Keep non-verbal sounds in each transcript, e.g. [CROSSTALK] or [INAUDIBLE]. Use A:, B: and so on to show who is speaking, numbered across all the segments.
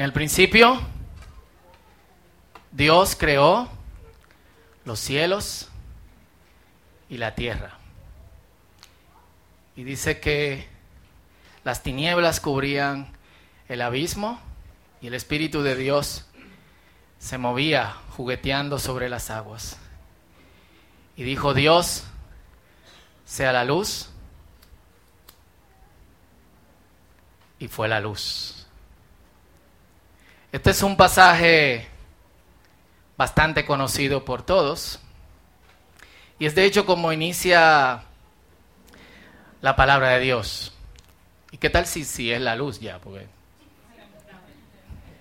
A: En el principio, Dios creó los cielos y la tierra. Y dice que las tinieblas cubrían el abismo y el Espíritu de Dios se movía jugueteando sobre las aguas. Y dijo Dios, sea la luz. Y fue la luz. Este es un pasaje bastante conocido por todos. Y es de hecho como inicia la palabra de Dios. ¿Y qué tal si, si es la luz ya? Porque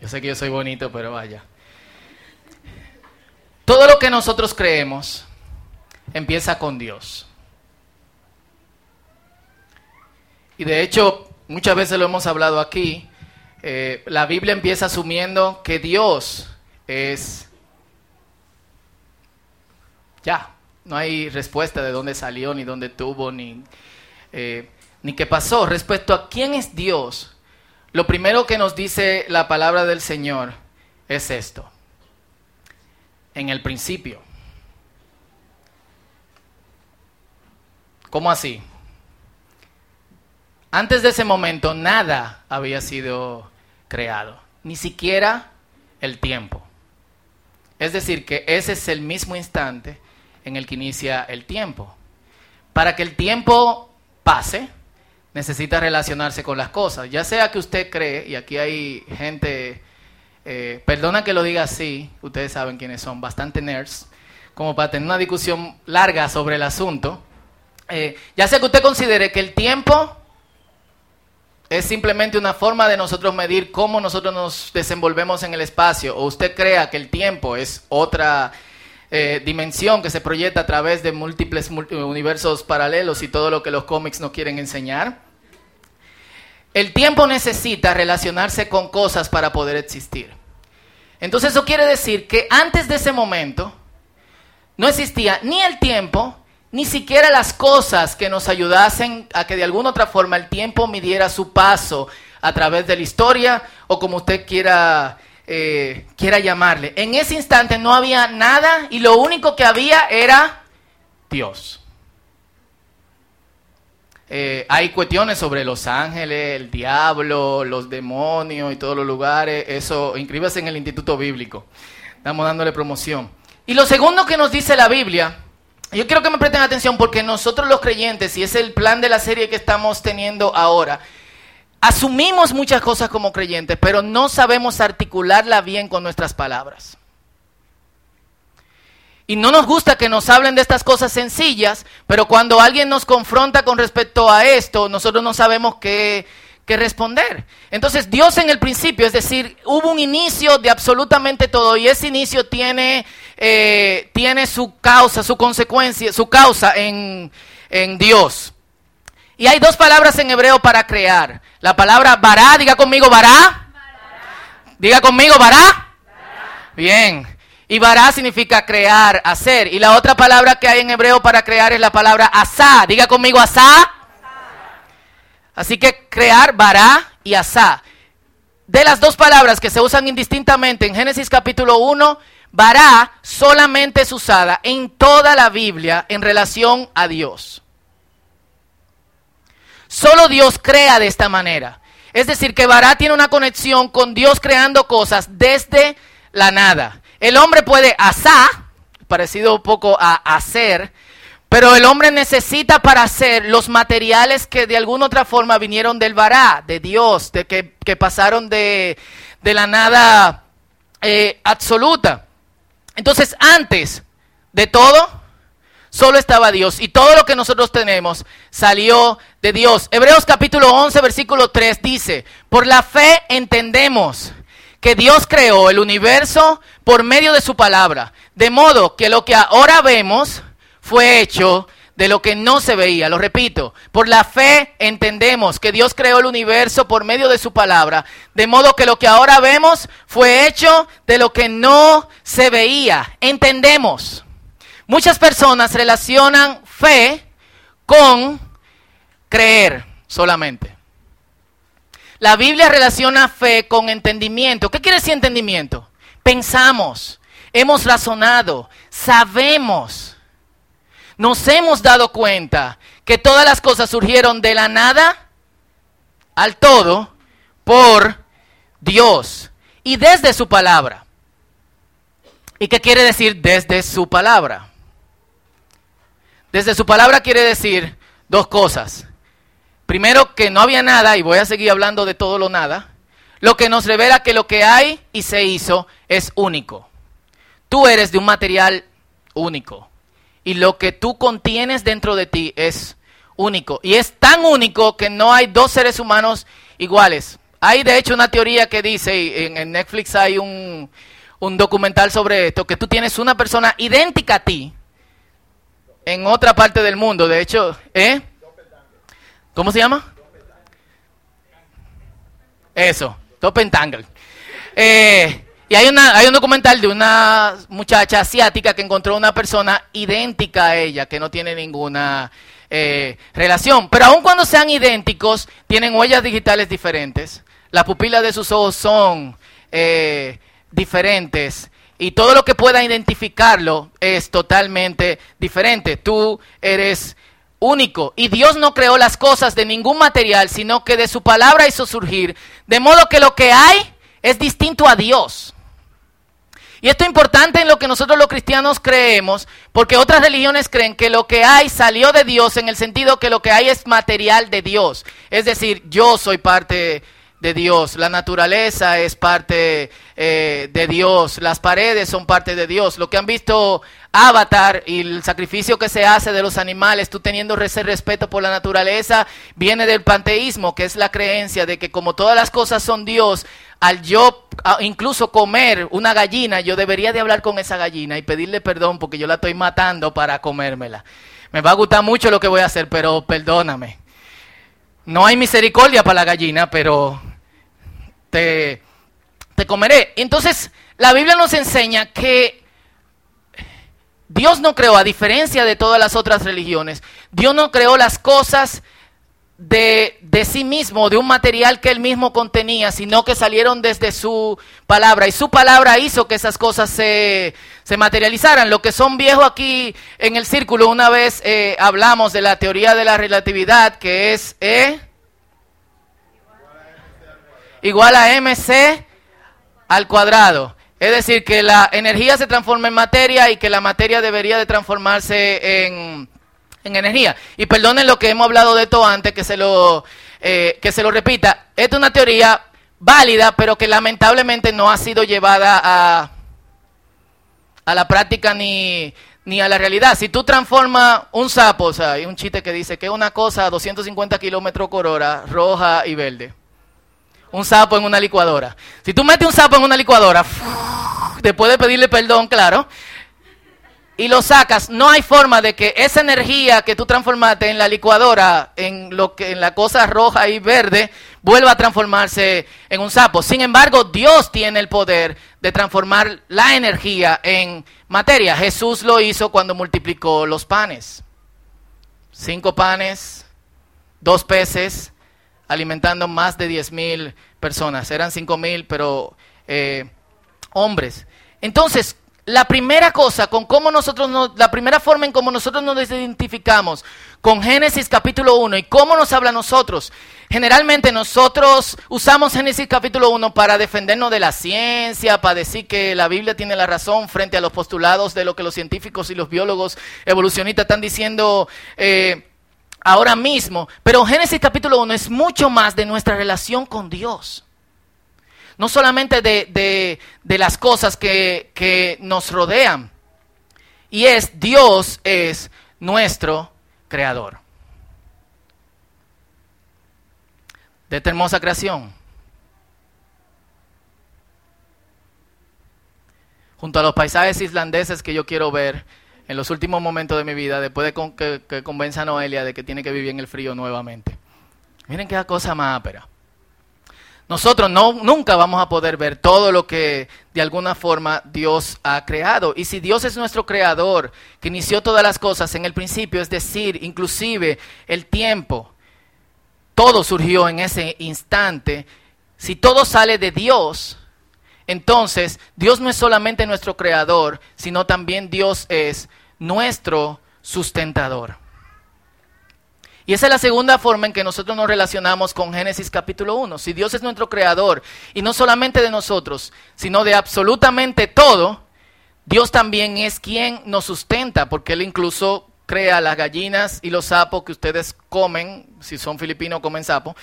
A: yo sé que yo soy bonito, pero vaya. Todo lo que nosotros creemos empieza con Dios. Y de hecho, muchas veces lo hemos hablado aquí, eh, la Biblia empieza asumiendo que Dios es... Ya, no hay respuesta de dónde salió, ni dónde tuvo, ni, eh, ni qué pasó. Respecto a quién es Dios, lo primero que nos dice la palabra del Señor es esto. En el principio. ¿Cómo así? Antes de ese momento nada había sido creado, ni siquiera el tiempo. Es decir, que ese es el mismo instante en el que inicia el tiempo. Para que el tiempo pase, necesita relacionarse con las cosas. Ya sea que usted cree, y aquí hay gente, eh, perdona que lo diga así, ustedes saben quiénes son, bastante nerds, como para tener una discusión larga sobre el asunto. Eh, ya sea que usted considere que el tiempo es simplemente una forma de nosotros medir cómo nosotros nos desenvolvemos en el espacio, o usted crea que el tiempo es otra eh, dimensión que se proyecta a través de múltiples universos paralelos y todo lo que los cómics nos quieren enseñar. El tiempo necesita relacionarse con cosas para poder existir. Entonces eso quiere decir que antes de ese momento no existía ni el tiempo ni siquiera las cosas que nos ayudasen a que de alguna otra forma el tiempo midiera su paso a través de la historia o como usted quiera, eh, quiera llamarle. En ese instante no había nada y lo único que había era Dios. Eh, hay cuestiones sobre los ángeles, el diablo, los demonios y todos los lugares. Eso, inscríbase en el Instituto Bíblico. Estamos dándole promoción. Y lo segundo que nos dice la Biblia yo quiero que me presten atención porque nosotros los creyentes, y es el plan de la serie que estamos teniendo ahora, asumimos muchas cosas como creyentes, pero no sabemos articularla bien con nuestras palabras. Y no nos gusta que nos hablen de estas cosas sencillas, pero cuando alguien nos confronta con respecto a esto, nosotros no sabemos qué que responder. Entonces Dios en el principio, es decir, hubo un inicio de absolutamente todo y ese inicio tiene, eh, tiene su causa, su consecuencia, su causa en, en Dios. Y hay dos palabras en hebreo para crear. La palabra bará, diga conmigo bará. Diga conmigo bará. Bien. Y bará significa crear, hacer. Y la otra palabra que hay en hebreo para crear es la palabra asá. Diga conmigo asá. Así que crear, bará y asá. De las dos palabras que se usan indistintamente en Génesis capítulo 1, bará solamente es usada en toda la Biblia en relación a Dios. Solo Dios crea de esta manera. Es decir, que bará tiene una conexión con Dios creando cosas desde la nada. El hombre puede asá, parecido un poco a hacer, pero el hombre necesita para hacer los materiales que de alguna otra forma vinieron del vará, de Dios, de que, pasaron de, la nada eh, absoluta. Entonces, antes de todo, solo estaba Dios. Y todo lo que nosotros tenemos salió de Dios. Hebreos capítulo 11, versículo 3 dice, por la fe entendemos que Dios creó el universo por medio de su palabra. De modo que lo que ahora vemos fue hecho de lo que no se veía. Lo repito, por la fe entendemos que Dios creó el universo por medio de su palabra, de modo que lo que ahora vemos fue hecho de lo que no se veía. Entendemos. Muchas personas relacionan fe con creer solamente. La Biblia relaciona fe con entendimiento. ¿Qué quiere decir entendimiento? Pensamos, hemos razonado, sabemos, nos hemos dado cuenta que todas las cosas surgieron de la nada al todo por Dios y desde su palabra. ¿Y qué quiere decir desde su palabra? Desde su palabra quiere decir dos cosas. Primero, que no había nada, y voy a seguir hablando de todo lo nada, lo que nos revela que lo que hay y se hizo es único. Tú eres de un material único. Y lo que tú contienes dentro de ti es único. Y es tan único que no hay dos seres humanos iguales. Hay de hecho una teoría que dice, en, en Netflix hay un, documental sobre esto, que tú tienes una persona idéntica a ti en otra parte del mundo. De hecho, ¿eh? ¿Cómo se llama? Eso, Doppelganger. Eh, y hay, una, hay un documental de una muchacha asiática que encontró una persona idéntica a ella, que no tiene ninguna eh, relación. Pero aun cuando sean idénticos, tienen huellas digitales diferentes. Las pupilas de sus ojos son eh, diferentes y todo lo que pueda identificarlo es totalmente diferente. Tú eres único y Dios no creó las cosas de ningún material, sino que de su palabra hizo surgir, de modo que lo que hay es distinto a Dios. Y esto es importante en lo que nosotros los cristianos creemos, porque otras religiones creen que lo que hay salió de Dios en el sentido que lo que hay es material de Dios. Es decir, yo soy parte de Dios, la naturaleza es parte eh, de Dios, las paredes son parte de Dios. Lo que han visto Avatar y el sacrificio que se hace de los animales, tú teniendo ese respeto por la naturaleza, viene del panteísmo, que es la creencia de que como todas las cosas son Dios, al yo incluso comer una gallina, yo debería de hablar con esa gallina y pedirle perdón porque yo la estoy matando para comérmela. Me va a gustar mucho lo que voy a hacer, pero perdóname. No hay misericordia para la gallina, pero te, te comeré. Entonces, la Biblia nos enseña que Dios no creó, a diferencia de todas las otras religiones, Dios no creó las cosas de, de, sí mismo, de un material que él mismo contenía, sino que salieron desde su palabra. Y su palabra hizo que esas cosas se, se materializaran. Lo que son viejos aquí en el círculo, una vez eh, hablamos de la teoría de la relatividad, que es... E igual a mc al cuadrado. Es decir, que la energía se transforma en materia y que la materia debería de transformarse en, energía. Y perdonen lo que hemos hablado de esto antes, que se lo, eh, que se lo repita. Esta es una teoría válida, pero que lamentablemente no ha sido llevada a, a la práctica ni, ni a la realidad. Si tú transformas un sapo, o sea, hay un chiste que dice que es una cosa a 250 kilómetros por hora, roja y verde un sapo en una licuadora. Si tú metes un sapo en una licuadora, después de pedirle perdón, claro, y lo sacas, no hay forma de que esa energía que tú transformaste en la licuadora, en lo que en la cosa roja y verde, vuelva a transformarse en un sapo. Sin embargo, Dios tiene el poder de transformar la energía en materia. Jesús lo hizo cuando multiplicó los panes. Cinco panes, dos peces, alimentando más de 10 mil personas. Eran 5 mil, pero eh, hombres. Entonces, la primera cosa con cómo nosotros nos, la primera forma en cómo nosotros nos identificamos con Génesis capítulo 1 y cómo nos habla a nosotros. Generalmente nosotros usamos Génesis capítulo 1 para defendernos de la ciencia, para decir que la Biblia tiene la razón frente a los postulados de lo que los científicos y los biólogos evolucionistas están diciendo. Eh, ahora mismo. Pero Génesis capítulo 1 es mucho más de nuestra relación con Dios. No solamente de, las cosas que, que nos rodean. Y es Dios es nuestro creador. De esta hermosa creación. Junto a los paisajes islandeses que yo quiero ver, en los últimos momentos de mi vida, después de que, que convenza a Noelia de que tiene que vivir en el frío nuevamente. Miren qué cosa más ápera. Nosotros no, nunca vamos a poder ver todo lo que de alguna forma Dios ha creado. Y si Dios es nuestro creador, que inició todas las cosas en el principio, es decir, inclusive el tiempo, todo surgió en ese instante, si todo sale de Dios, entonces Dios no es solamente nuestro creador, sino también Dios es nuestro sustentador. Y esa es la segunda forma en que nosotros nos relacionamos con Génesis capítulo 1. Si Dios es nuestro creador, y no solamente de nosotros, sino de absolutamente todo, Dios también es quien nos sustenta, porque Él incluso crea las gallinas y los sapos que ustedes comen, si son filipinos comen sapo,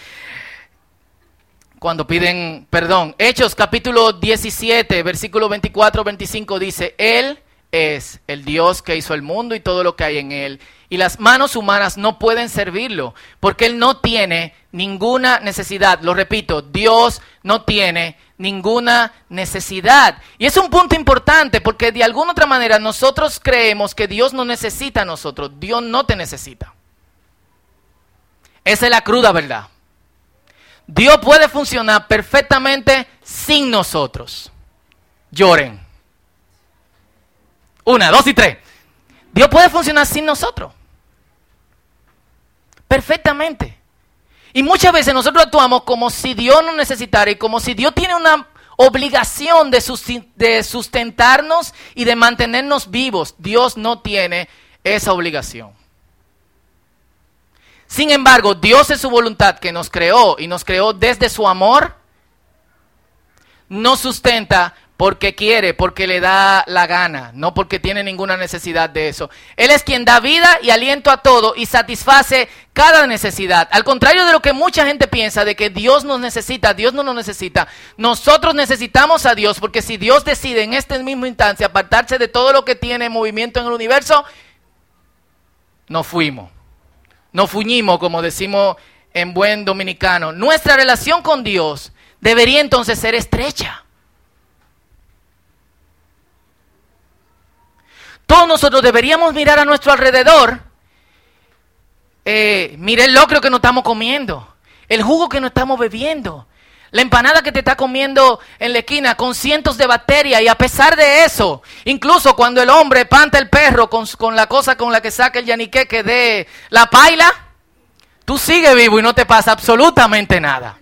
A: cuando piden perdón. Hechos capítulo 17, versículo 24-25 dice, Él es el Dios que hizo el mundo y todo lo que hay en Él y las manos humanas no pueden servirlo, porque Él no tiene ninguna necesidad. Lo repito, Dios no tiene ninguna necesidad. Y es un punto importante, porque de alguna otra manera nosotros creemos que Dios no necesita a nosotros. Dios no te necesita. Esa es la cruda verdad. Dios puede funcionar perfectamente sin nosotros. Lloren. Una, dos y tres. Dios puede funcionar sin nosotros. Perfectamente. Y muchas veces nosotros actuamos como si Dios nos necesitara y como si Dios tiene una obligación de, sustentarnos y de mantenernos vivos. Dios no tiene esa obligación. Sin embargo, Dios es su voluntad que nos creó y nos creó desde su amor, nos sustenta porque quiere, porque le da la gana, no porque tiene ninguna necesidad de eso. Él es quien da vida y aliento a todo y satisface cada necesidad. Al contrario de lo que mucha gente piensa de que Dios nos necesita, Dios no nos necesita. Nosotros necesitamos a Dios porque si Dios decide en este mismo instante apartarse de todo lo que tiene movimiento en el universo, nos fuimos. Nos fuñimos, como decimos en buen dominicano. Nuestra relación con Dios debería entonces ser estrecha. Todos nosotros deberíamos mirar a nuestro alrededor. Eh, el locro que nos estamos comiendo, el jugo que nos estamos bebiendo, la empanada que te está comiendo en la esquina con cientos de bacterias y a pesar de eso, incluso cuando el hombre panta el perro con, con la cosa con la que saca el yaniqueque de la paila, tú sigues vivo y no te pasa absolutamente nada.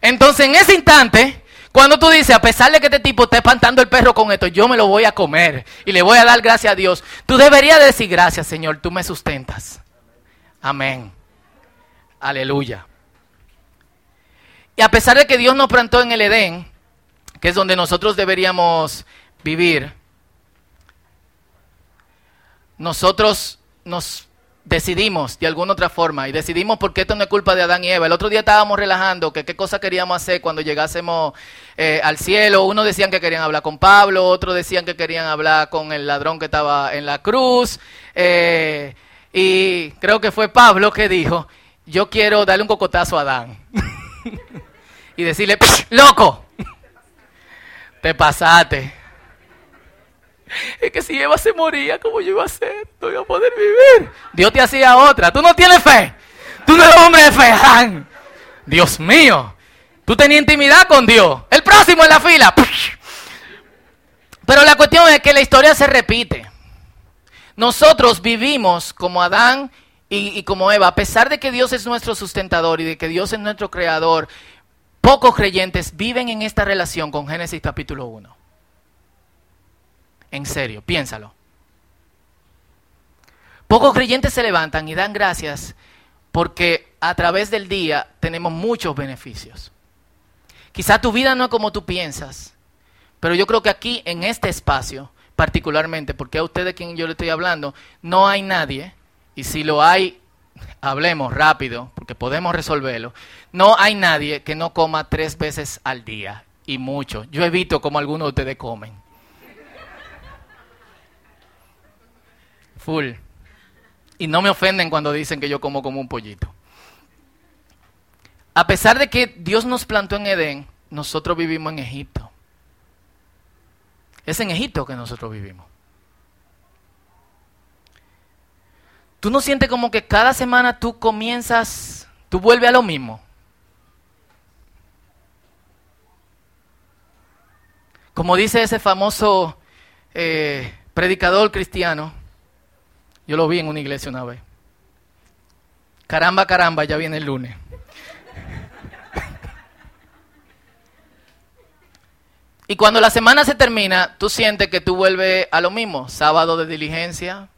A: Entonces en ese instante cuando tú dices, a pesar de que este tipo está espantando el perro con esto, yo me lo voy a comer y le voy a dar gracias a Dios, tú deberías decir gracias, Señor, tú me sustentas. Amén. Aleluya. Y a pesar de que Dios nos plantó en el Edén, que es donde nosotros deberíamos vivir, nosotros nos decidimos de alguna otra forma y decidimos porque esto no es culpa de Adán y Eva. El otro día estábamos relajando que qué cosa queríamos hacer cuando llegásemos eh, al cielo. Unos decían que querían hablar con Pablo, otros decían que querían hablar con el ladrón que estaba en la cruz. Eh, y creo que fue Pablo que dijo, yo quiero darle un cocotazo a Adán [LAUGHS] y decirle, loco, te pasaste. Es que si Eva se moría, ¿cómo yo iba a hacer? No iba a poder vivir. Dios te hacía otra. Tú no tienes fe. Tú no eres hombre de fe. Dios mío. Tú tenías intimidad con Dios. El próximo en la fila. Pero la cuestión es que la historia se repite. Nosotros vivimos como Adán y, y, como Eva, a pesar de que Dios es nuestro sustentador y de que Dios es nuestro creador, pocos creyentes viven en esta relación con Génesis capítulo 1. En serio, piénsalo. Pocos creyentes se levantan y dan gracias porque a través del día tenemos muchos beneficios. Quizá tu vida no es como tú piensas, pero yo creo que aquí, en este espacio, particularmente, porque a usted de quien yo le estoy hablando, no hay nadie, y si lo hay, hablemos rápido, porque podemos resolverlo, no hay nadie que no coma tres veces al día, y mucho. Yo evito como algunos de ustedes comen. Full. Y no me ofenden cuando dicen que yo como como un pollito. A pesar de que Dios nos plantó en Edén, nosotros vivimos en Egipto. Es en Egipto que nosotros vivimos. ¿Tú no sientes como que cada semana tú comienzas, tú vuelves a lo mismo? Como dice ese famoso eh, predicador cristiano, Yo lo vi en una iglesia una vez. Caramba, caramba, ya viene el lunes. Y cuando la semana se termina, tú sientes que tú vuelves a lo mismo. Sábado de diligencia,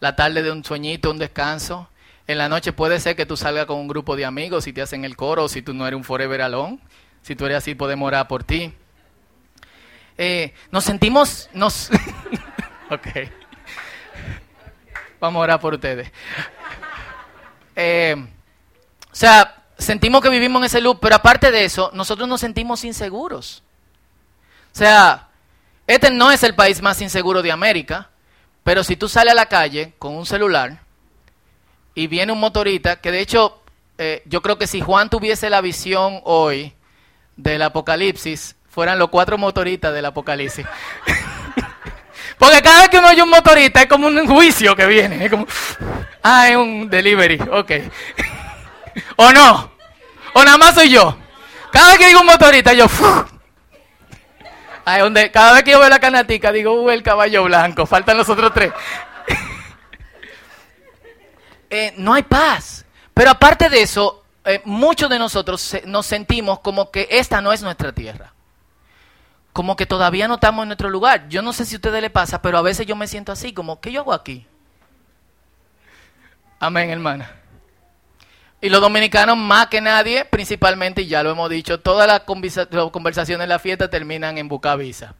A: la tarde de un sueñito, un descanso. En la noche puede ser que tú salgas con un grupo de amigos y te hacen el coro, si tú no eres un forever alone. Si tú eres así, podemos orar por ti. Eh, nos sentimos, nos... [LAUGHS] ok. Vamos a orar por ustedes. Eh, o sea, sentimos que vivimos en ese loop, pero aparte de eso, nosotros nos sentimos inseguros. O sea, este no es el país más inseguro de América, pero si tú sales a la calle con un celular y viene un motorista, que de hecho eh, yo creo que si Juan tuviese la visión hoy del apocalipsis, fueran los cuatro motoristas del apocalipsis. [LAUGHS] Porque cada vez que uno oye un motorista es como un juicio que viene. Es como, ah, es un delivery, ok. [LAUGHS] o no, o nada más soy yo. Cada vez que digo un motorista, yo, donde cada vez que yo veo la canatica digo, uh, el caballo blanco, faltan los otros tres. [LAUGHS] Eh, no hay paz. Pero aparte de eso, eh, muchos de nosotros nos sentimos como que esta no es nuestra tierra. Como que todavía no estamos en nuestro lugar. Yo no sé si a ustedes le pasa, pero a veces yo me siento así, como, ¿qué yo hago aquí? Amén, hermana. Y los dominicanos más que nadie, principalmente, y ya lo hemos dicho, todas las, conversaciones en la fiesta terminan en Bucavisa.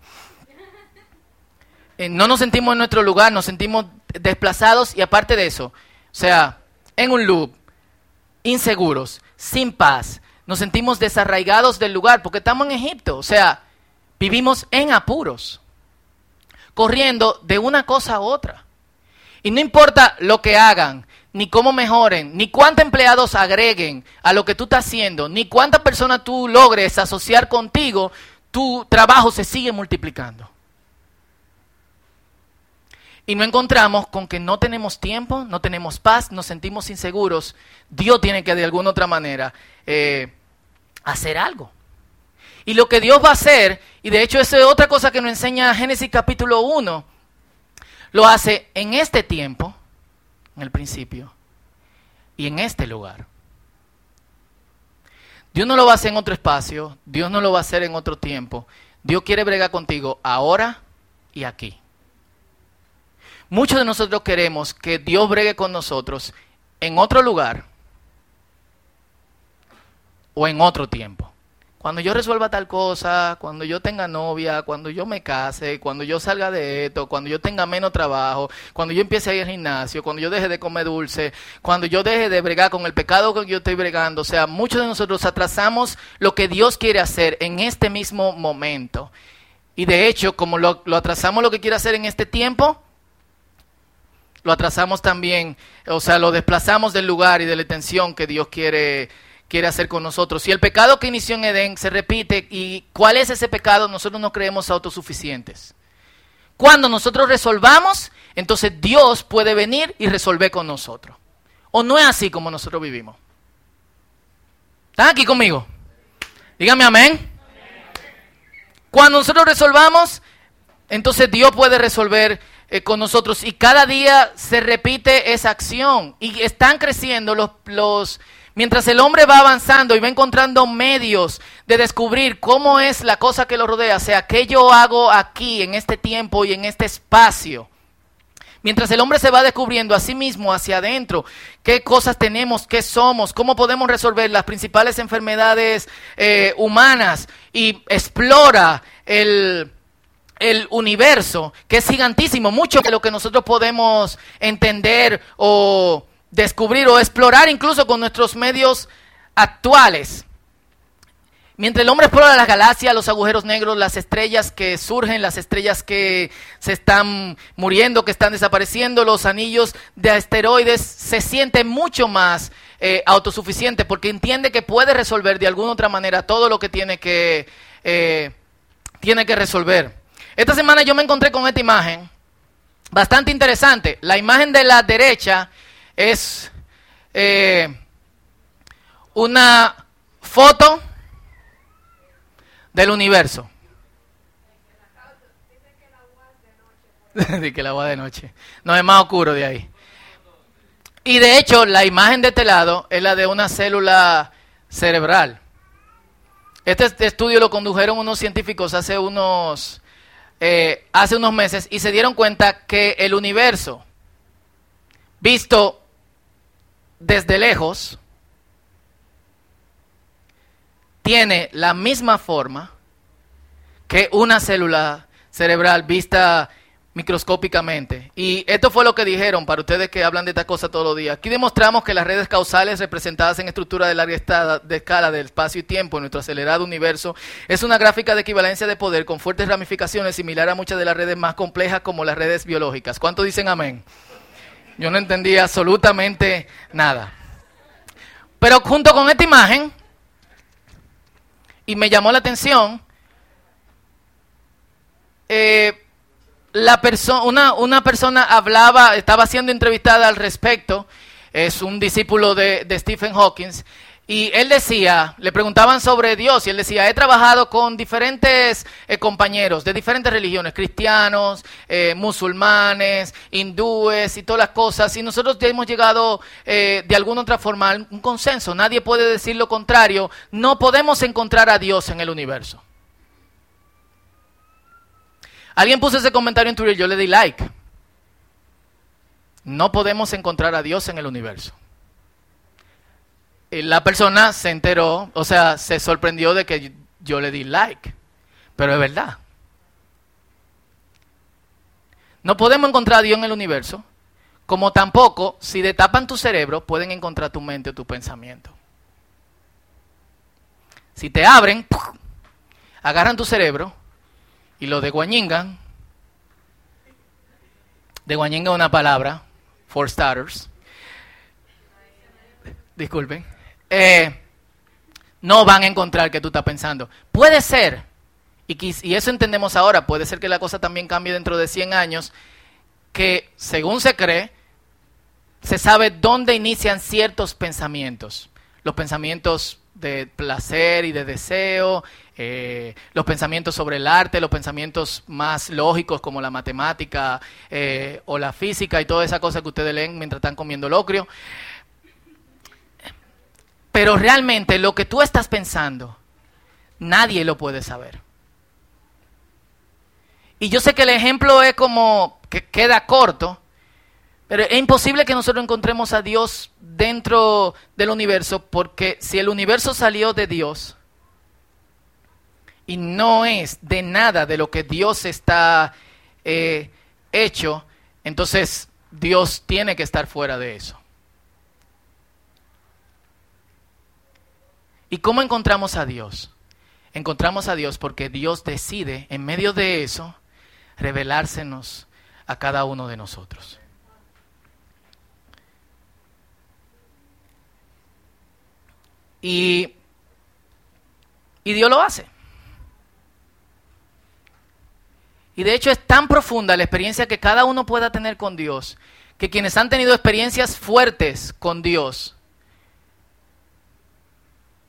A: Eh, no nos sentimos en nuestro lugar, nos sentimos desplazados y aparte de eso, o sea, en un loop, inseguros, sin paz, nos sentimos desarraigados del lugar porque estamos en Egipto, o sea, vivimos en apuros, corriendo de una cosa a otra. Y no importa lo que hagan, ni cómo mejoren, ni cuántos empleados agreguen a lo que tú estás haciendo, ni cuántas personas tú logres asociar contigo, tu trabajo se sigue multiplicando. Y no encontramos con que no tenemos tiempo, no tenemos paz, nos sentimos inseguros. Dios tiene que de alguna otra manera eh, hacer algo. Y lo que Dios va a hacer, y de hecho eso es otra cosa que nos enseña Génesis capítulo 1, lo hace en este tiempo en el principio y en este lugar. Dios no lo va a hacer en otro espacio, Dios no lo va a hacer en otro tiempo. Dios quiere bregar contigo ahora y aquí. Muchos de nosotros queremos que Dios bregue con nosotros en otro lugar o en otro tiempo. Cuando yo resuelva tal cosa, cuando yo tenga novia, cuando yo me case, cuando yo salga de esto, cuando yo tenga menos trabajo, cuando yo empiece a ir al gimnasio, cuando yo deje de comer dulce, cuando yo deje de bregar con el pecado que yo estoy bregando. O sea, muchos de nosotros atrasamos lo que Dios quiere hacer en este mismo momento. Y de hecho, como lo, lo atrasamos lo que quiere hacer en este tiempo, lo atrasamos también, o sea, lo desplazamos del lugar y de la atención que Dios quiere quiere hacer con nosotros. Si el pecado que inició en Edén se repite, ¿y cuál es ese pecado? Nosotros no creemos autosuficientes. Cuando nosotros resolvamos, entonces Dios puede venir y resolver con nosotros. ¿O no es así como nosotros vivimos? ¿Están aquí conmigo? Dígame amén. Cuando nosotros resolvamos, entonces Dios puede resolver eh, con nosotros. Y cada día se repite esa acción. Y están creciendo los, los Mientras el hombre va avanzando y va encontrando medios de descubrir cómo es la cosa que lo rodea, o sea, qué yo hago aquí, en este tiempo y en este espacio. Mientras el hombre se va descubriendo a sí mismo hacia adentro, qué cosas tenemos, qué somos, cómo podemos resolver las principales enfermedades eh, humanas y explora el, el universo, que es gigantísimo, mucho de lo que nosotros podemos entender o descubrir o explorar incluso con nuestros medios actuales. Mientras el hombre explora las galaxias, los agujeros negros, las estrellas que surgen, las estrellas que se están muriendo, que están desapareciendo, los anillos de asteroides, se siente mucho más eh, autosuficiente porque entiende que puede resolver de alguna otra manera todo lo que tiene que, eh, tiene que resolver. Esta semana yo me encontré con esta imagen, bastante interesante. La imagen de la derecha es eh, una foto del universo. [LAUGHS] de que el agua de noche. No, es más oscuro de ahí. Y de hecho, la imagen de este lado es la de una célula cerebral. Este estudio lo condujeron unos científicos hace unos, eh, hace unos meses y se dieron cuenta que el universo, visto desde lejos, tiene la misma forma que una célula cerebral vista microscópicamente. Y esto fue lo que dijeron para ustedes que hablan de esta cosa todos los días. Aquí demostramos que las redes causales representadas en estructura de larga de escala del espacio y tiempo en nuestro acelerado universo es una gráfica de equivalencia de poder con fuertes ramificaciones similar a muchas de las redes más complejas como las redes biológicas. ¿Cuánto dicen amén? Yo no entendí absolutamente nada. Pero junto con esta imagen, y me llamó la atención, eh, la persona, una, una, persona hablaba, estaba siendo entrevistada al respecto, es un discípulo de, de Stephen Hawking, y él decía, le preguntaban sobre Dios y él decía, he trabajado con diferentes eh, compañeros de diferentes religiones, cristianos, eh, musulmanes, hindúes y todas las cosas, y nosotros ya hemos llegado eh, de alguna otra forma a un consenso, nadie puede decir lo contrario, no podemos encontrar a Dios en el universo. Alguien puso ese comentario en Twitter, yo le di like. No podemos encontrar a Dios en el universo la persona se enteró, o sea, se sorprendió de que yo le di like, pero es verdad. No podemos encontrar a Dios en el universo, como tampoco, si destapan tu cerebro, pueden encontrar tu mente o tu pensamiento. Si te abren, agarran tu cerebro y lo deguañingan. Deguañingan una palabra, for starters. Disculpen eh, no van a encontrar que tú estás pensando. Puede ser, y, eso entendemos ahora, puede ser que la cosa también cambie dentro de 100 años, que según se cree, se sabe dónde inician ciertos pensamientos. Los pensamientos de placer y de deseo, eh, los pensamientos sobre el arte, los pensamientos más lógicos como la matemática eh, o la física y toda esa cosa que ustedes leen mientras están comiendo locrio. Pero realmente lo que tú estás pensando, nadie lo puede saber. Y yo sé que el ejemplo es como que queda corto, pero es imposible que nosotros encontremos a Dios dentro del universo, porque si el universo salió de Dios y no es de nada de lo que Dios está eh, hecho, entonces Dios tiene que estar fuera de eso. ¿Y cómo encontramos a Dios? Encontramos a Dios porque Dios decide, en medio de eso, revelársenos a cada uno de nosotros. Y, y Dios lo hace. Y de hecho es tan profunda la experiencia que cada uno pueda tener con Dios, que quienes han tenido experiencias fuertes con Dios,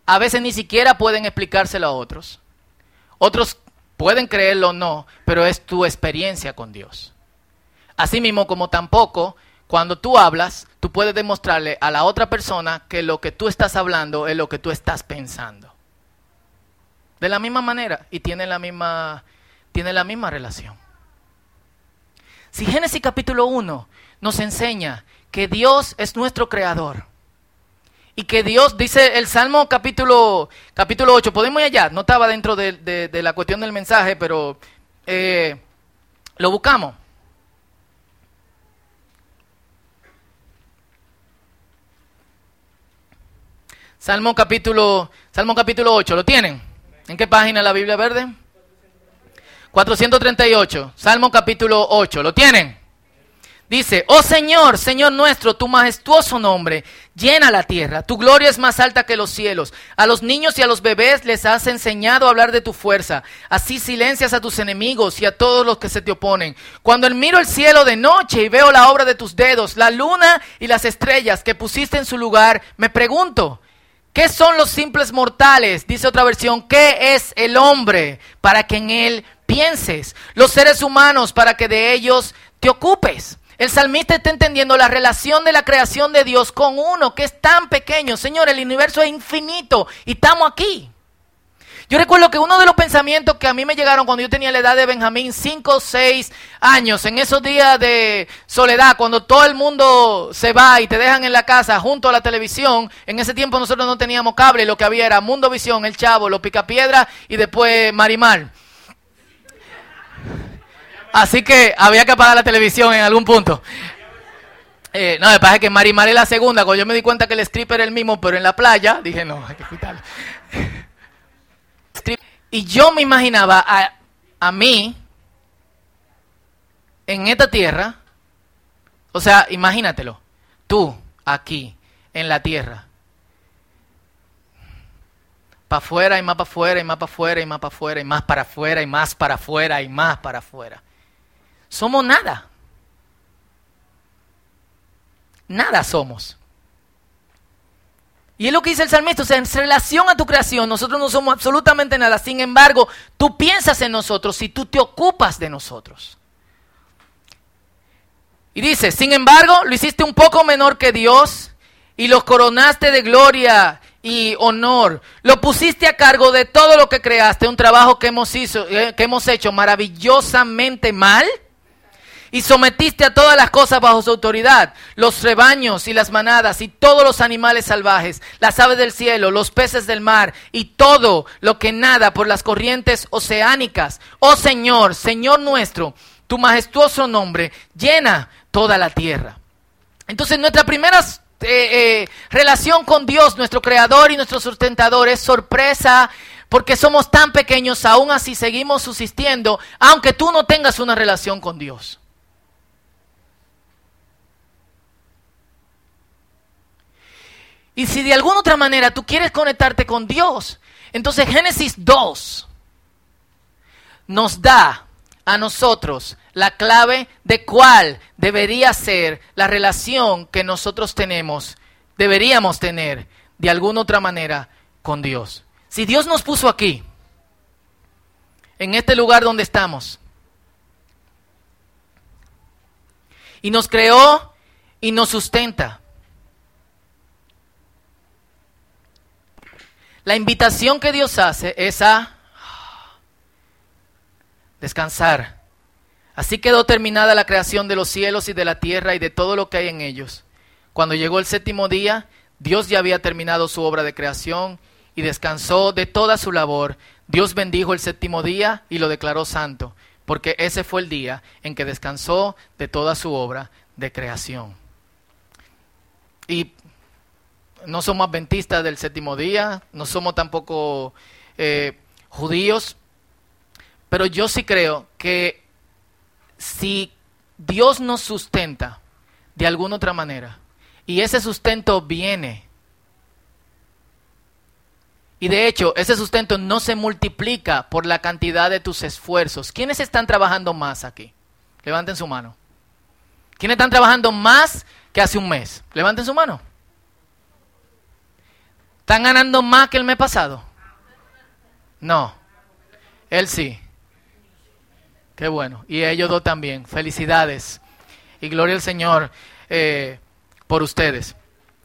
A: a veces ni siquiera pueden explicárselo a otros. Otros pueden creerlo o no, pero es tu experiencia con Dios. Asimismo, como tampoco cuando tú hablas, tú puedes demostrarle a la otra persona que lo que tú estás hablando es lo que tú estás pensando. De la misma manera y tiene la misma, tiene la misma relación. Si Génesis capítulo 1 nos enseña que Dios es nuestro creador, y que Dios, dice el Salmo capítulo, capítulo 8, podemos ir allá, no estaba dentro de, la cuestión del mensaje, pero eh, lo buscamos. Salmo capítulo, Salmo capítulo 8, ¿lo tienen? ¿En qué página la Biblia verde? 438, Salmo capítulo 8, ¿lo tienen? Dice, oh Señor, Señor nuestro, tu majestuoso nombre llena la tierra, tu gloria es más alta que los cielos. A los niños y a los bebés les has enseñado a hablar de tu fuerza. Así silencias a tus enemigos y a todos los que se te oponen. Cuando miro el cielo de noche y veo la obra de tus dedos, la luna y las estrellas que pusiste en su lugar, me pregunto, ¿qué son los simples mortales? Dice otra versión, ¿qué es el hombre para que en él pienses, los seres humanos para que de ellos te ocupes. El salmista está entendiendo la relación de la creación de Dios con uno que es tan pequeño. Señor, el universo es infinito y estamos aquí. Yo recuerdo que uno de los pensamientos que a mí me llegaron cuando yo tenía la edad de Benjamín, 5 o 6 años, en esos días de soledad, cuando todo el mundo se va y te dejan en la casa junto a la televisión, en ese tiempo nosotros no teníamos cable, lo que había era Mundo Visión, El Chavo, Los Picapiedra y después Marimar. Así que había que apagar la televisión en algún punto. Eh, no, me pasa que Marimar es la segunda. Cuando yo me di cuenta que el stripper era el mismo, pero en la playa, dije, no, hay que quitarlo. Y yo me imaginaba a, a mí en esta tierra, o sea, imagínatelo, tú aquí en la tierra, para afuera y más para afuera y más para afuera y más para afuera y más para afuera y más para afuera y más para afuera. Somos nada. Nada somos. Y es lo que dice el salmista, o sea, en relación a tu creación, nosotros no somos absolutamente nada. Sin embargo, tú piensas en nosotros y tú te ocupas de nosotros. Y dice, sin embargo, lo hiciste un poco menor que Dios y los coronaste de gloria y honor. Lo pusiste a cargo de todo lo que creaste, un trabajo que hemos, hizo, eh, que hemos hecho maravillosamente mal y sometiste a todas las cosas bajo su autoridad, los rebaños y las manadas y todos los animales salvajes, las aves del cielo, los peces del mar y todo lo que nada por las corrientes oceánicas. Oh Señor, Señor nuestro, tu majestuoso nombre llena toda la tierra. Entonces nuestra primera eh, eh, relación con Dios, nuestro creador y nuestro sustentador, es sorpresa porque somos tan pequeños, aún así seguimos subsistiendo, aunque tú no tengas una relación con Dios. Y si de alguna otra manera tú quieres conectarte con Dios, entonces Génesis 2 nos da a nosotros la clave de cuál debería ser la relación que nosotros tenemos, deberíamos tener de alguna otra manera con Dios. Si Dios nos puso aquí, en este lugar donde estamos, y nos creó y nos sustenta, La invitación que Dios hace es a descansar. Así quedó terminada la creación de los cielos y de la tierra y de todo lo que hay en ellos. Cuando llegó el séptimo día, Dios ya había terminado su obra de creación y descansó de toda su labor. Dios bendijo el séptimo día y lo declaró santo, porque ese fue el día en que descansó de toda su obra de creación. Y no somos adventistas del séptimo día, no somos tampoco eh, judíos, pero yo sí creo que si Dios nos sustenta de alguna otra manera, y ese sustento viene, y de hecho ese sustento no se multiplica por la cantidad de tus esfuerzos. ¿Quiénes están trabajando más aquí? Levanten su mano. ¿Quiénes están trabajando más que hace un mes? Levanten su mano. ¿Están ganando más que el mes pasado? No. Él sí. Qué bueno. Y ellos dos también. Felicidades. Y gloria al Señor eh, por ustedes.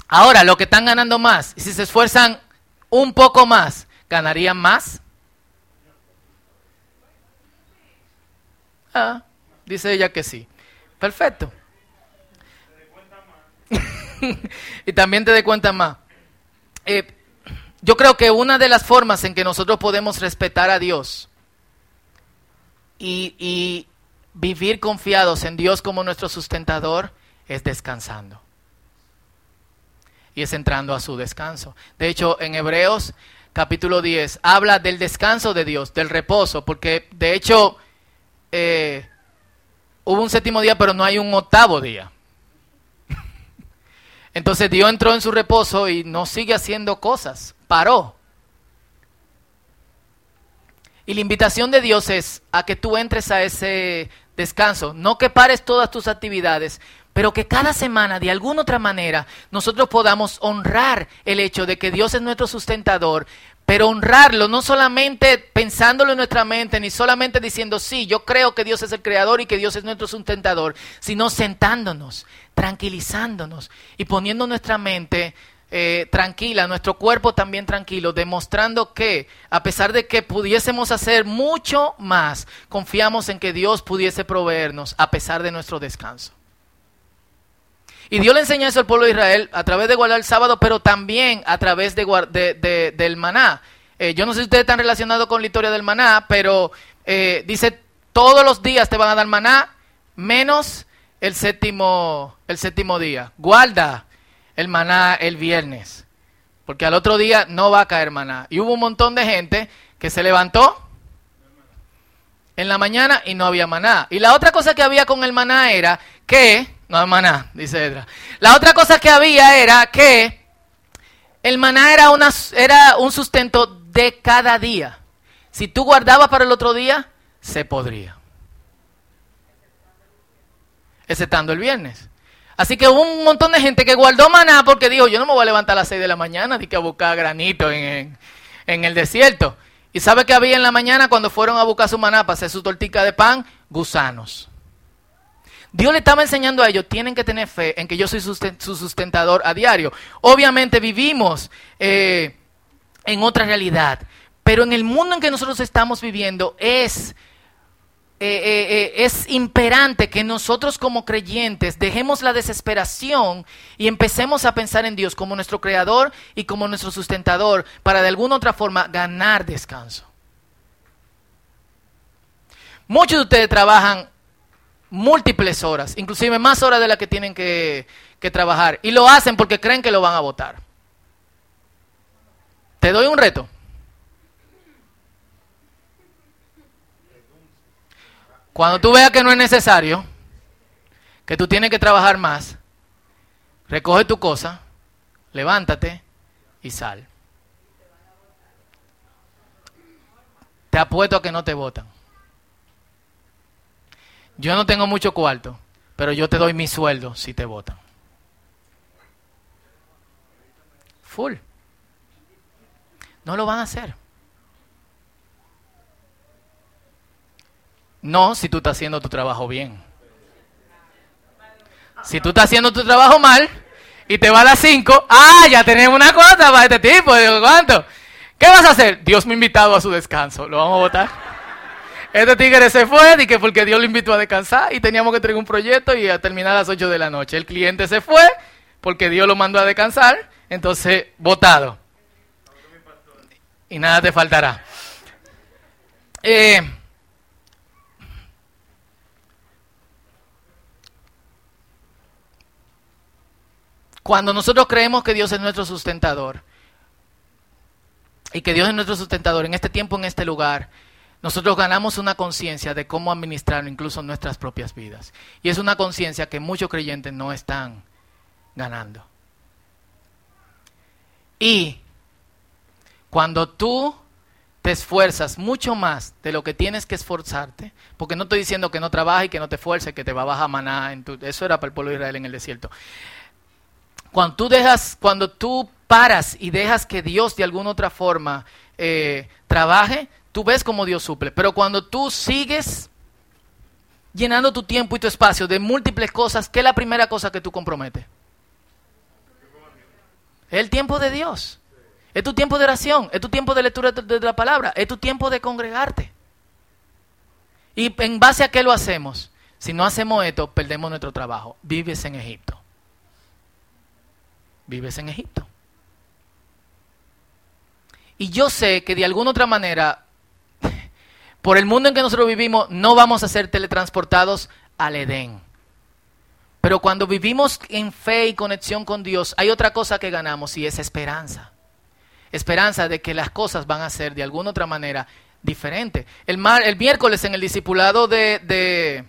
A: Ahora, lo que están ganando más, si se esfuerzan un poco más, ¿ganarían más? Ah, dice ella que sí. Perfecto. [LAUGHS] y también te de cuenta más. Eh, yo creo que una de las formas en que nosotros podemos respetar a Dios y, vivir confiados en Dios como nuestro sustentador es descansando. Y es entrando a su descanso. De hecho, en Hebreos capítulo 10 habla del descanso de Dios, del reposo, porque de hecho eh, hubo un séptimo día, pero no hay un octavo día. [LAUGHS] Entonces Dios entró en su reposo y no sigue haciendo cosas paró. Y la invitación de Dios es a que tú entres a ese descanso, no que pares todas tus actividades, pero que cada semana, de alguna otra manera, nosotros podamos honrar el hecho de que Dios es nuestro sustentador, pero honrarlo, no solamente pensándolo en nuestra mente, ni solamente diciendo, sí, yo creo que Dios es el creador y que Dios es nuestro sustentador, sino sentándonos, tranquilizándonos y poniendo nuestra mente eh, tranquila, nuestro cuerpo también tranquilo, demostrando que a pesar de que pudiésemos hacer mucho más, confiamos en que Dios pudiese proveernos a pesar de nuestro descanso. Y Dios le enseñó eso al pueblo de Israel a través de guardar el sábado, pero también a través de, del maná. Eh, yo no sé si ustedes están relacionados con la historia del maná, pero eh, dice, todos los días te van a dar maná, menos el séptimo, el séptimo día. Guarda el maná el viernes, porque al otro día no va a caer maná. Y hubo un montón de gente que se levantó en la mañana y no había maná. Y la otra cosa que había con el maná era que no es maná, dice Edra. La otra cosa que había era que el maná era, una, era un sustento de cada día. Si tú guardabas para el otro día, se podría. Exceptando el viernes. Así que hubo un montón de gente que guardó maná porque dijo, yo no me voy a levantar a las 6 de la mañana ni que a buscar granito en, en el desierto. ¿Y sabe que había en la mañana cuando fueron a buscar su maná para hacer su tortica de pan? Gusanos. Dios le estaba enseñando a ellos, tienen que tener fe en que yo soy su sustentador a diario. Obviamente vivimos eh, en otra realidad, pero en el mundo en que nosotros estamos viviendo es, eh, eh, es imperante que nosotros como creyentes dejemos la desesperación y empecemos a pensar en Dios como nuestro creador y como nuestro sustentador para de alguna otra forma ganar descanso. Muchos de ustedes trabajan múltiples horas, inclusive más horas de las que tienen que, trabajar. Y lo hacen porque creen que lo van a votar. Te doy un reto. Cuando tú veas que no es necesario, que tú tienes que trabajar más, recoge tu cosa, levántate y sal. Te apuesto a que no te votan. Yo no tengo mucho cuarto, pero yo te doy mi sueldo si te votan. Full. No lo van a hacer. No si tú estás haciendo tu trabajo bien. Si tú estás haciendo tu trabajo mal y te va a las 5, ah, ya tenemos una cosa para este tipo. ¿cuánto? ¿Qué vas a hacer? Dios me ha invitado a su descanso. ¿Lo vamos a votar? Este tigre se fue que porque Dios lo invitó a descansar y teníamos que tener un proyecto y a terminar a las 8 de la noche. El cliente se fue porque Dios lo mandó a descansar, entonces votado. Y nada te faltará. Eh, cuando nosotros creemos que Dios es nuestro sustentador y que Dios es nuestro sustentador en este tiempo, en este lugar, nosotros ganamos una conciencia de cómo administrar incluso nuestras propias vidas. Y es una conciencia que muchos creyentes no están ganando. Y cuando tú te esfuerzas mucho más de lo que tienes que esforzarte, porque no estoy diciendo que no trabajes y que no te esfuerces, que te va a bajar maná, en tu, eso era para el pueblo de Israel en el desierto. Cuando tú dejas, cuando tú paras y dejas que Dios de alguna otra forma eh, trabaje, tú ves cómo Dios suple. Pero cuando tú sigues llenando tu tiempo y tu espacio de múltiples cosas, ¿qué es la primera cosa que tú comprometes? Es el tiempo de Dios. Es tu tiempo de oración, es tu tiempo de lectura de la palabra, es tu tiempo de congregarte. ¿Y en base a qué lo hacemos? Si no hacemos esto, perdemos nuestro trabajo. Vives en Egipto. Vives en Egipto. Y yo sé que de alguna otra manera [LAUGHS] por el mundo en que nosotros vivimos, no vamos a ser teletransportados al Edén. Pero cuando vivimos en fe y conexión con Dios, hay otra cosa que ganamos y es esperanza. Esperanza de que las cosas van a ser de alguna otra manera diferente. El, el miércoles en el discipulado de, de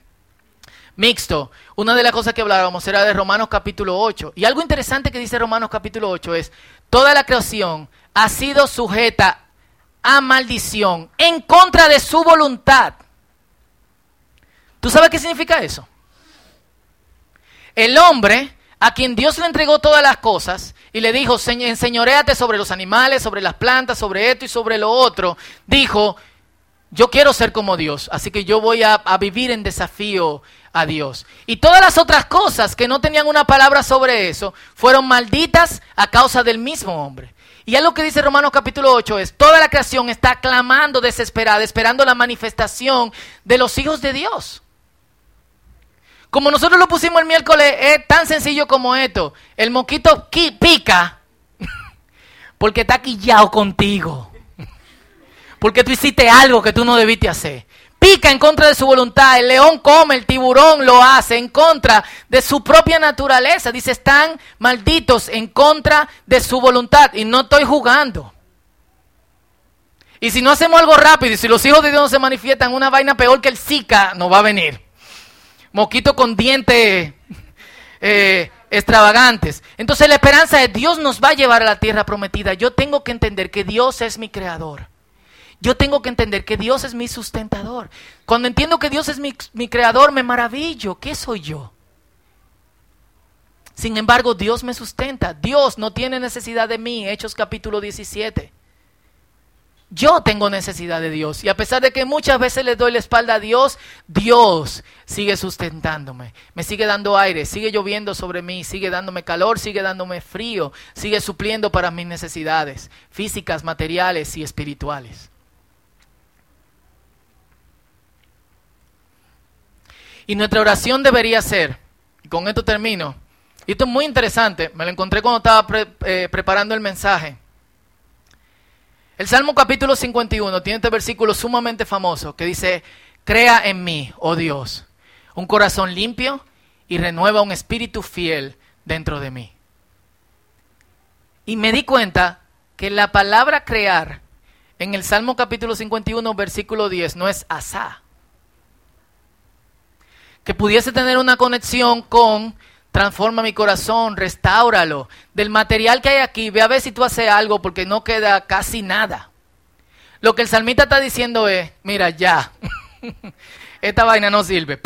A: mixto, una de las cosas que hablábamos era de Romanos capítulo 8. Y algo interesante que dice Romanos capítulo 8 es, toda la creación ha sido sujeta a maldición en contra de su voluntad. ¿Tú sabes qué significa eso? El hombre a quien Dios le entregó todas las cosas y le dijo, enseñoreate sobre los animales, sobre las plantas, sobre esto y sobre lo otro, dijo, yo quiero ser como Dios, así que yo voy a, a, vivir en desafío a Dios. Y todas las otras cosas que no tenían una palabra sobre eso, fueron malditas a causa del mismo hombre. Y lo que dice Romanos capítulo 8 es, toda la creación está clamando desesperada, esperando la manifestación de los hijos de Dios. Como nosotros lo pusimos el miércoles, es tan sencillo como esto. El moquito pica [LAUGHS] porque está quillado contigo. Porque tú hiciste algo que tú no debiste hacer. Pica en contra de su voluntad. El león come, el tiburón lo hace en contra de su propia naturaleza. Dice, están malditos en contra de su voluntad. Y no estoy jugando. Y si no hacemos algo rápido y si los hijos de Dios no se manifiestan, una vaina peor que el Zika no va a venir moquito con dientes eh, extravagantes. Entonces la esperanza de Dios nos va a llevar a la tierra prometida. Yo tengo que entender que Dios es mi creador. Yo tengo que entender que Dios es mi sustentador. Cuando entiendo que Dios es mi, creador, me maravillo. ¿Qué soy yo? Sin embargo, Dios me sustenta. Dios no tiene necesidad de mí. Hechos capítulo 17. Yo tengo necesidad de Dios. Y a pesar de que muchas veces le doy la espalda a Dios, Dios sigue sustentándome. Me sigue dando aire, sigue lloviendo sobre mí, sigue dándome calor, sigue dándome frío, sigue supliendo para mis necesidades físicas, materiales y espirituales. Y nuestra oración debería ser, y con esto termino, y esto es muy interesante, me lo encontré cuando estaba eh, preparando el mensaje. El Salmo capítulo 51 tiene este versículo sumamente famoso que dice, crea en mí, oh Dios, un corazón limpio y renueva un espíritu fiel dentro de mí. Y me di cuenta que la palabra crear en el Salmo capítulo 51, versículo 10, no es asá. Que pudiese tener una conexión con transforma mi corazón, restáuralo. Del material que hay aquí, ve a ver si tú haces algo porque no queda casi nada. Lo que el salmista está diciendo es, mira, ya, [LAUGHS] esta vaina no sirve.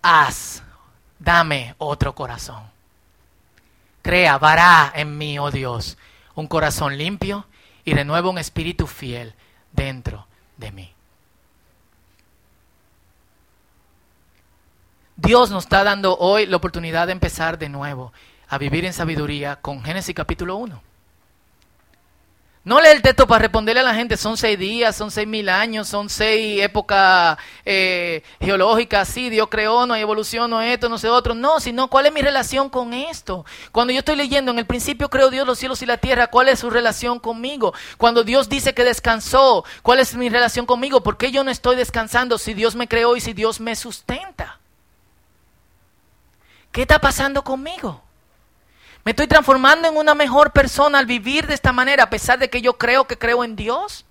A: Haz, dame otro corazón. Crea, vará en mí, oh Dios, un corazón limpio y renueva un espíritu fiel dentro de mí. Dios nos está dando hoy la oportunidad de empezar de nuevo a vivir en sabiduría con Génesis capítulo 1. No lee el texto para responderle a la gente, son seis días, son seis mil años, son seis épocas eh, geológicas, sí, Dios creó, no hay evolución, no esto, no sé otro. No, sino cuál es mi relación con esto. Cuando yo estoy leyendo, en el principio creó Dios los cielos y la tierra, ¿cuál es su relación conmigo? Cuando Dios dice que descansó, ¿cuál es mi relación conmigo? ¿Por qué yo no estoy descansando si Dios me creó y si Dios me sustenta? ¿Qué está pasando conmigo? ¿Me estoy transformando en una mejor persona al vivir de esta manera a pesar de que yo creo que creo en Dios?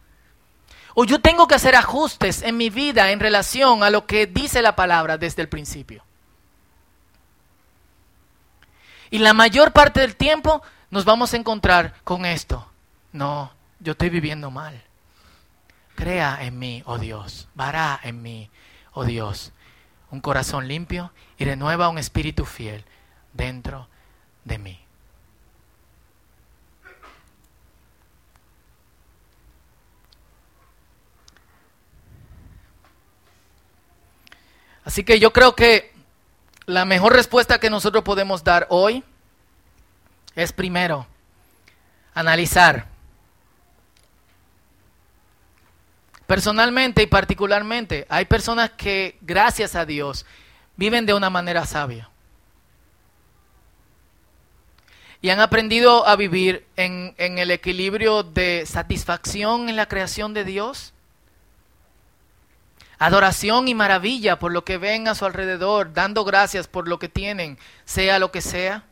A: ¿O yo tengo que hacer ajustes en mi vida en relación a lo que dice la palabra desde el principio? Y la mayor parte del tiempo nos vamos a encontrar con esto. No, yo estoy viviendo mal. Crea en mí, oh Dios. Vará en mí, oh Dios un corazón limpio y renueva un espíritu fiel dentro de mí. Así que yo creo que la mejor respuesta que nosotros podemos dar hoy es primero analizar Personalmente y particularmente, hay personas que, gracias a Dios, viven de una manera sabia. Y han aprendido a vivir en, el equilibrio de satisfacción en la creación de Dios, adoración y maravilla por lo que ven a su alrededor, dando gracias por lo que tienen, sea lo que sea,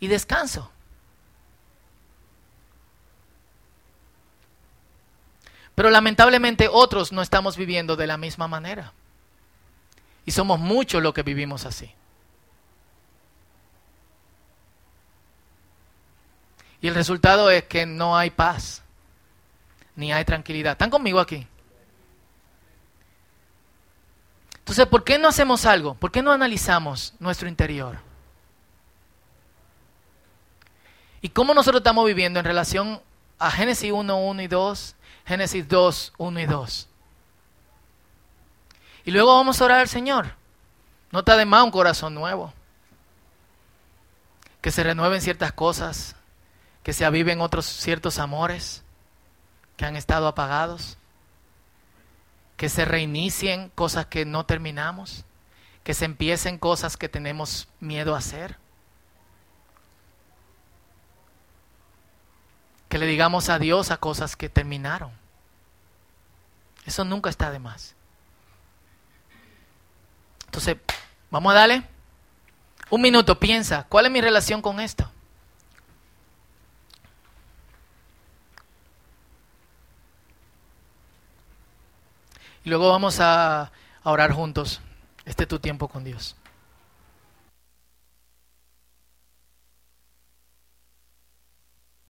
A: y descanso. Pero lamentablemente otros no estamos viviendo de la misma manera. Y somos muchos los que vivimos así. Y el resultado es que no hay paz, ni hay tranquilidad. ¿Están conmigo aquí? Entonces, ¿por qué no hacemos algo? ¿Por qué no analizamos nuestro interior? ¿Y cómo nosotros estamos viviendo en relación a Génesis 1, 1 y 2, Génesis 2, 1 y 2? Y luego vamos a orar al Señor. No está de más un corazón nuevo. Que se renueven ciertas cosas, que se aviven otros ciertos amores que han estado apagados, que se reinicien cosas que no terminamos, que se empiecen cosas que tenemos miedo a hacer. Que le digamos adiós a cosas que terminaron. Eso nunca está de más. Entonces, vamos a darle un minuto, piensa, ¿cuál es mi relación con esto? Y luego vamos a, orar juntos. Este es tu tiempo con Dios.